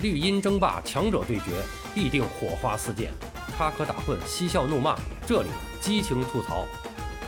绿茵争霸，强者对决，必定火花四溅，插科打诨，嬉笑怒骂，这里激情吐槽。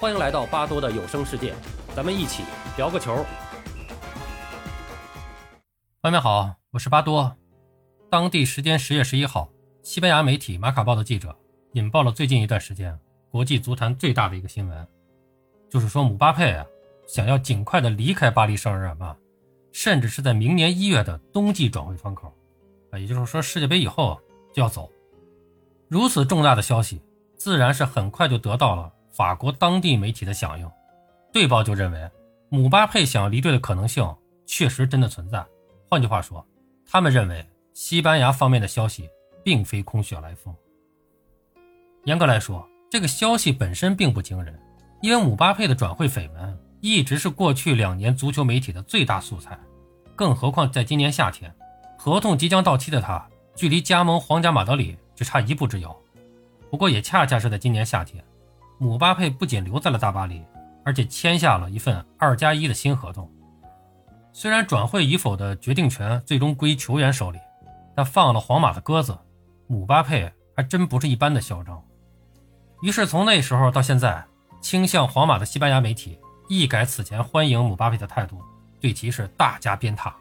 欢迎来到巴多的有声世界，咱们一起聊个球。朋友们好，我是巴多。当地时间十月十一号，西班牙媒体《马卡报》的记者引爆了最近一段时间国际足坛最大的一个新闻，就是说姆巴佩啊想要尽快的离开巴黎圣日耳曼，甚至是在明年一月的冬季转会窗口。啊，也就是说，世界杯以后就要走。如此重大的消息，自然是很快就得到了法国当地媒体的响应。队报就认为，姆巴佩想要离队的可能性确实真的存在。换句话说，他们认为西班牙方面的消息并非空穴来风。严格来说，这个消息本身并不惊人，因为姆巴佩的转会绯闻一直是过去两年足球媒体的最大素材。更何况在今年夏天。合同即将到期的他，距离加盟皇家马德里只差一步之遥。不过，也恰恰是在今年夏天，姆巴佩不仅留在了大巴黎，而且签下了一份二加一的新合同。虽然转会与否的决定权最终归球员手里，但放了皇马的鸽子，姆巴佩还真不是一般的嚣张。于是，从那时候到现在，倾向皇马的西班牙媒体一改此前欢迎姆巴佩的态度，对其是大加鞭挞，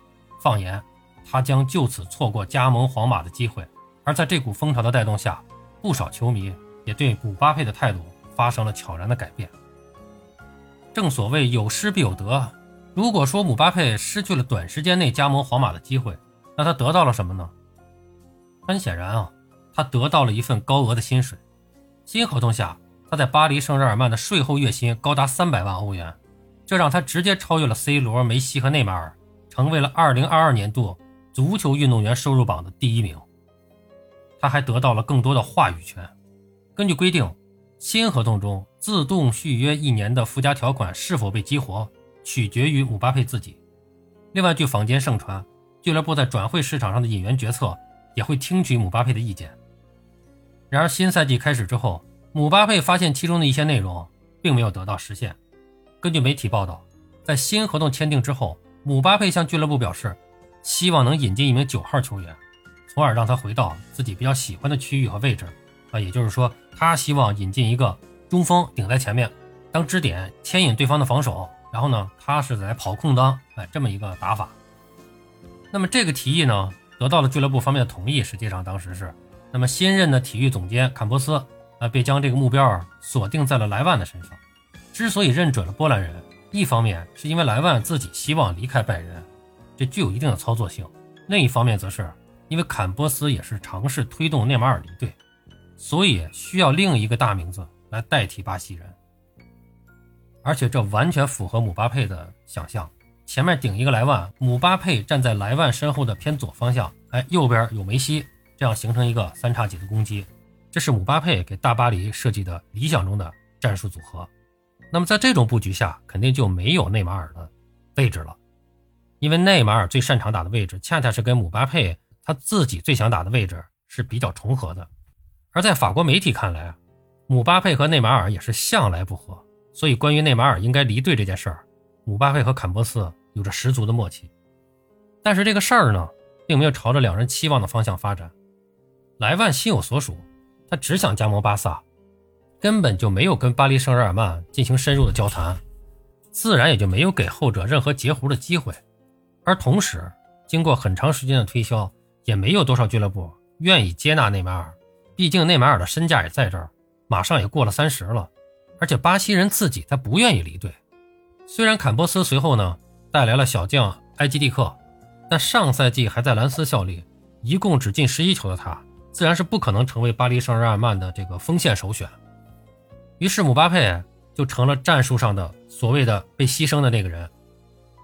放言。他将就此错过加盟皇马的机会，而在这股风潮的带动下，不少球迷也对姆巴佩的态度发生了悄然的改变。正所谓有失必有得，如果说姆巴佩失去了短时间内加盟皇马的机会，那他得到了什么呢？很显然啊，他得到了一份高额的薪水。新合同下，他在巴黎圣日耳曼的税后月薪高达三百万欧元，这让他直接超越了 C 罗、梅西和内马尔，成为了2022年度。足球运动员收入榜的第一名，他还得到了更多的话语权。根据规定，新合同中自动续约一年的附加条款是否被激活，取决于姆巴佩自己。另外，据坊间盛传，俱乐部在转会市场上的引援决策也会听取姆巴佩的意见。然而，新赛季开始之后，姆巴佩发现其中的一些内容并没有得到实现。根据媒体报道，在新合同签订之后，姆巴佩向俱乐部表示。希望能引进一名九号球员，从而让他回到自己比较喜欢的区域和位置。啊，也就是说，他希望引进一个中锋顶在前面，当支点牵引对方的防守。然后呢，他是来跑空当，哎，这么一个打法。那么这个提议呢，得到了俱乐部方面的同意。实际上当时是，那么新任的体育总监坎波斯啊，便将这个目标锁定在了莱万的身上。之所以认准了波兰人，一方面是因为莱万自己希望离开拜仁。这具有一定的操作性。另一方面，则是因为坎波斯也是尝试推动内马尔离队，所以需要另一个大名字来代替巴西人。而且这完全符合姆巴佩的想象：前面顶一个莱万，姆巴佩站在莱万身后的偏左方向，哎，右边有梅西，这样形成一个三叉戟的攻击。这是姆巴佩给大巴黎设计的理想中的战术组合。那么在这种布局下，肯定就没有内马尔的位置了。因为内马尔最擅长打的位置，恰恰是跟姆巴佩他自己最想打的位置是比较重合的。而在法国媒体看来啊，姆巴佩和内马尔也是向来不和，所以关于内马尔应该离队这件事儿，姆巴佩和坎波斯有着十足的默契。但是这个事儿呢，并没有朝着两人期望的方向发展。莱万心有所属，他只想加盟巴萨，根本就没有跟巴黎圣日耳曼进行深入的交谈，自然也就没有给后者任何截胡的机会。而同时，经过很长时间的推销，也没有多少俱乐部愿意接纳内马尔。毕竟内马尔的身价也在这儿，马上也过了三十了。而且巴西人自己他不愿意离队。虽然坎波斯随后呢带来了小将埃基蒂克，但上赛季还在兰斯效力，一共只进十一球的他，自然是不可能成为巴黎圣日耳曼的这个锋线首选。于是姆巴佩就成了战术上的所谓的被牺牲的那个人。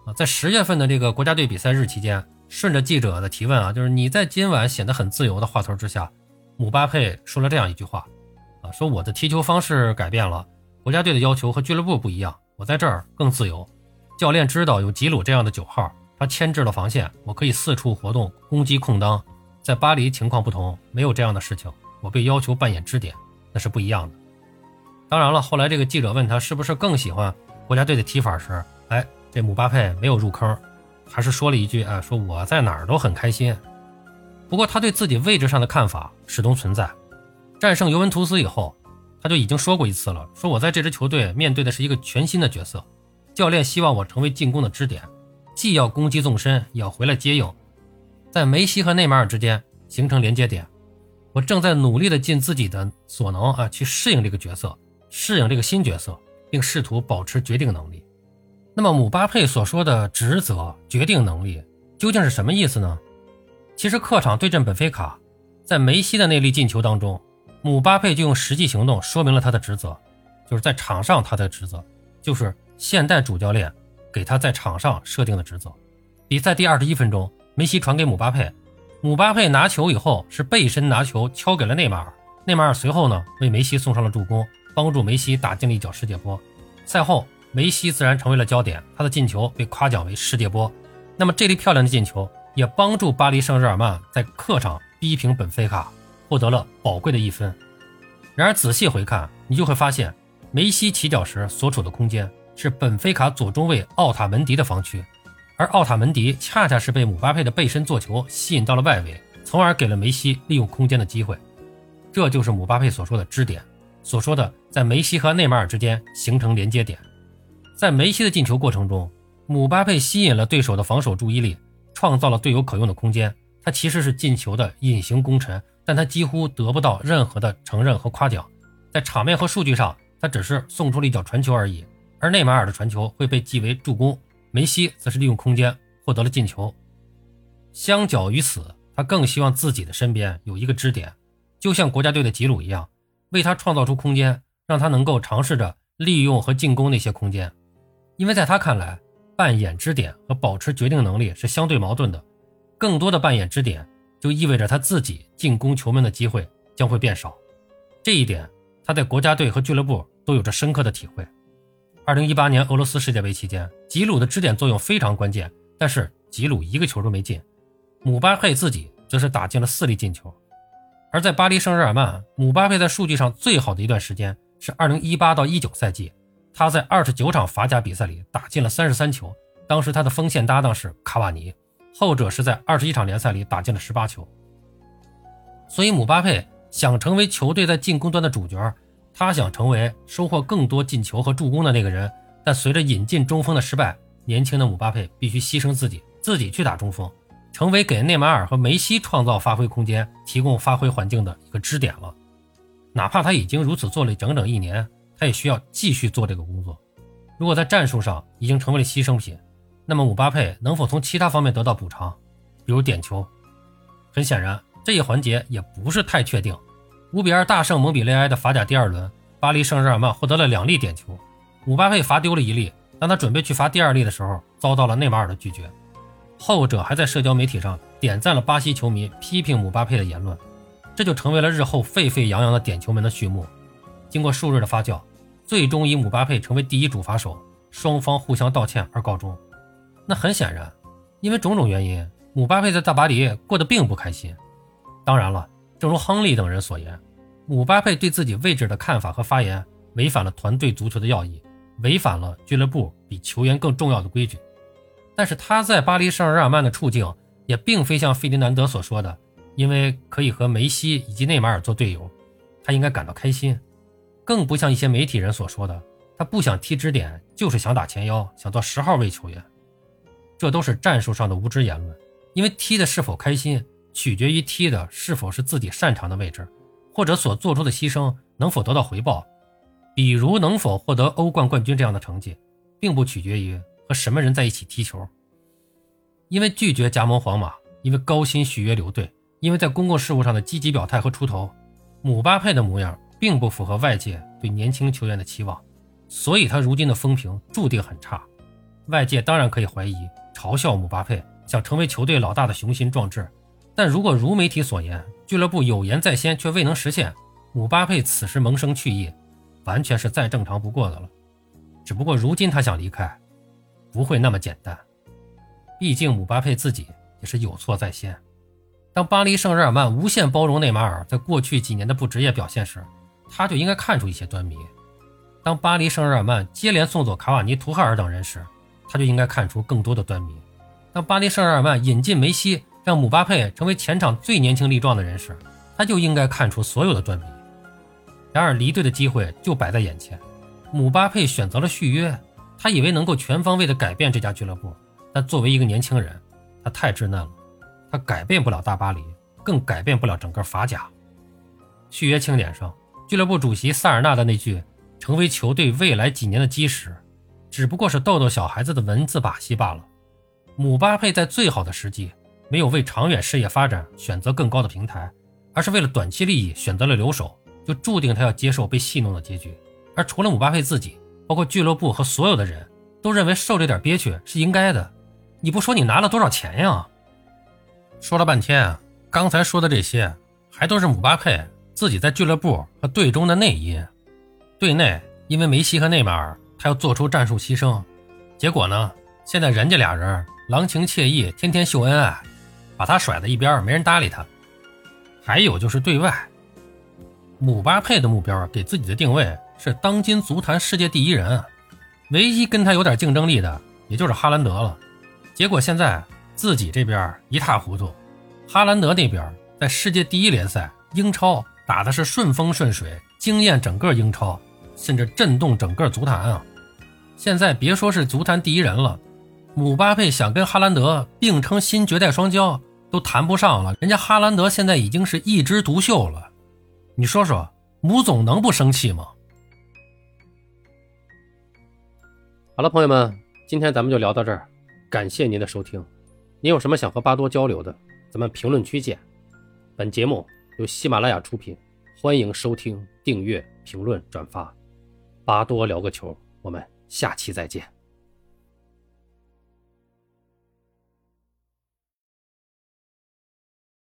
啊，在十月份的这个国家队比赛日期间，顺着记者的提问啊，就是你在今晚显得很自由的话头之下，姆巴佩说了这样一句话，啊，说我的踢球方式改变了，国家队的要求和俱乐部不一样，我在这儿更自由。教练知道有吉鲁这样的九号，他牵制了防线，我可以四处活动，攻击空当。在巴黎情况不同，没有这样的事情，我被要求扮演支点，那是不一样的。当然了，后来这个记者问他是不是更喜欢国家队的踢法时，哎。这姆巴佩没有入坑，还是说了一句：“啊，说我在哪儿都很开心。”不过他对自己位置上的看法始终存在。战胜尤文图斯以后，他就已经说过一次了，说我在这支球队面对的是一个全新的角色，教练希望我成为进攻的支点，既要攻击纵深，也要回来接应，在梅西和内马尔之间形成连接点。我正在努力的尽自己的所能啊，去适应这个角色，适应这个新角色，并试图保持决定能力。那么姆巴佩所说的职责、决定能力究竟是什么意思呢？其实客场对阵本菲卡，在梅西的那粒进球当中，姆巴佩就用实际行动说明了他的职责，就是在场上他的职责，就是现代主教练给他在场上设定的职责。比赛第二十一分钟，梅西传给姆巴佩。姆巴佩拿球以后是背身拿球敲给了内马尔，内马尔随后呢为梅西送上了助攻，帮助梅西打进了一脚世界波。赛后，梅西自然成为了焦点，他的进球被夸奖为世界波。那么这粒漂亮的进球也帮助巴黎圣日耳曼在客场逼平本菲卡，获得了宝贵的一分。然而仔细回看，你就会发现梅西起脚时所处的空间是本菲卡左中卫奥塔门迪的防区。而奥塔门迪恰恰是被姆巴佩的背身做球吸引到了外围，从而给了梅西利用空间的机会。这就是姆巴佩所说的支点，所说的在梅西和内马尔之间形成连接点。在梅西的进球过程中，姆巴佩吸引了对手的防守注意力，创造了队友可用的空间。他其实是进球的隐形功臣，但他几乎得不到任何的承认和夸奖。在场面和数据上，他只是送出了一脚传球而已，而内马尔的传球会被记为助攻。梅西则是利用空间获得了进球。相较于此，他更希望自己的身边有一个支点，就像国家队的吉鲁一样，为他创造出空间，让他能够尝试着利用和进攻那些空间。因为在他看来，扮演支点和保持决定能力是相对矛盾的。更多的扮演支点，就意味着他自己进攻球门的机会将会变少。这一点，他在国家队和俱乐部都有着深刻的体会。二零一八年俄罗斯世界杯期间，吉鲁的支点作用非常关键，但是吉鲁一个球都没进。姆巴佩自己则是打进了四粒进球。而在巴黎圣日耳曼，姆巴佩在数据上最好的一段时间是二零一八到一九赛季，他在二十九场法甲比赛里打进了三十三球。当时他的锋线搭档是卡瓦尼，后者是在二十一场联赛里打进了十八球。所以姆巴佩想成为球队在进攻端的主角。他想成为收获更多进球和助攻的那个人，但随着引进中锋的失败，年轻的姆巴佩必须牺牲自己，自己去打中锋，成为给内马尔和梅西创造发挥空间、提供发挥环境的一个支点了。哪怕他已经如此做了整整一年，他也需要继续做这个工作。如果在战术上已经成为了牺牲品，那么姆巴佩能否从其他方面得到补偿，比如点球？很显然，这一环节也不是太确定。五比二大胜蒙彼利埃的法甲第二轮，巴黎圣日耳曼获得了两粒点球，姆巴佩罚丢了一粒。当他准备去罚第二粒的时候，遭到了内马尔的拒绝。后者还在社交媒体上点赞了巴西球迷批评姆巴佩的言论，这就成为了日后沸沸扬扬的点球门的序幕。经过数日的发酵，最终以姆巴佩成为第一主罚手，双方互相道歉而告终。那很显然，因为种种原因，姆巴佩在大巴黎过得并不开心。当然了。正如亨利等人所言，姆巴佩对自己位置的看法和发言违反了团队足球的要义，违反了俱乐部比球员更重要的规矩。但是他在巴黎圣日耳曼的处境也并非像费迪南德所说的，因为可以和梅西以及内马尔做队友，他应该感到开心。更不像一些媒体人所说的，他不想踢支点，就是想打前腰，想做十号位球员。这都是战术上的无知言论，因为踢的是否开心。取决于踢的是否是自己擅长的位置，或者所做出的牺牲能否得到回报，比如能否获得欧冠冠军这样的成绩，并不取决于和什么人在一起踢球。因为拒绝加盟皇马，因为高薪续约留队，因为在公共事务上的积极表态和出头，姆巴佩的模样并不符合外界对年轻球员的期望，所以他如今的风评注定很差。外界当然可以怀疑、嘲笑姆巴佩想成为球队老大的雄心壮志。但如果如媒体所言，俱乐部有言在先却未能实现，姆巴佩此时萌生去意，完全是再正常不过的了。只不过如今他想离开，不会那么简单。毕竟姆巴佩自己也是有错在先。当巴黎圣日耳曼无限包容内马尔在过去几年的不职业表现时，他就应该看出一些端倪；当巴黎圣日耳曼接连送走卡瓦尼、图赫尔等人时，他就应该看出更多的端倪；当巴黎圣日耳曼引进梅西。让姆巴佩成为前场最年轻力壮的人时，他就应该看出所有的端倪。然而离队的机会就摆在眼前，姆巴佩选择了续约，他以为能够全方位的改变这家俱乐部，但作为一个年轻人，他太稚嫩了，他改变不了大巴黎，更改变不了整个法甲。续约庆典上，俱乐部主席萨尔纳的那句“成为球队未来几年的基石”，只不过是逗逗小孩子的文字把戏罢了。姆巴佩在最好的时机，没有为长远事业发展选择更高的平台，而是为了短期利益选择了留守。就注定他要接受被戏弄的结局，而除了姆巴佩自己，包括俱乐部和所有的人都认为受这点憋屈是应该的。你不说你拿了多少钱呀？说了半天，刚才说的这些还都是姆巴佩自己在俱乐部和队中的内因。队内因为梅西和内马尔，他要做出战术牺牲，结果呢，现在人家俩人郎情妾意，天天秀恩爱，把他甩在一边，没人搭理他。还有就是对外。姆巴佩的目标给自己的定位是当今足坛世界第一人，唯一跟他有点竞争力的也就是哈兰德了。结果现在自己这边一塌糊涂，哈兰德那边在世界第一联赛英超打的是顺风顺水，惊艳整个英超，甚至震动整个足坛啊！现在别说是足坛第一人了，姆巴佩想跟哈兰德并称新绝代双骄都谈不上了，人家哈兰德现在已经是一枝独秀了。你说说，母总能不生气吗？好了，朋友们，今天咱们就聊到这儿，感谢您的收听。您有什么想和巴多交流的，咱们评论区见。本节目由喜马拉雅出品，欢迎收听、订阅、评论、转发。巴多聊个球，我们下期再见。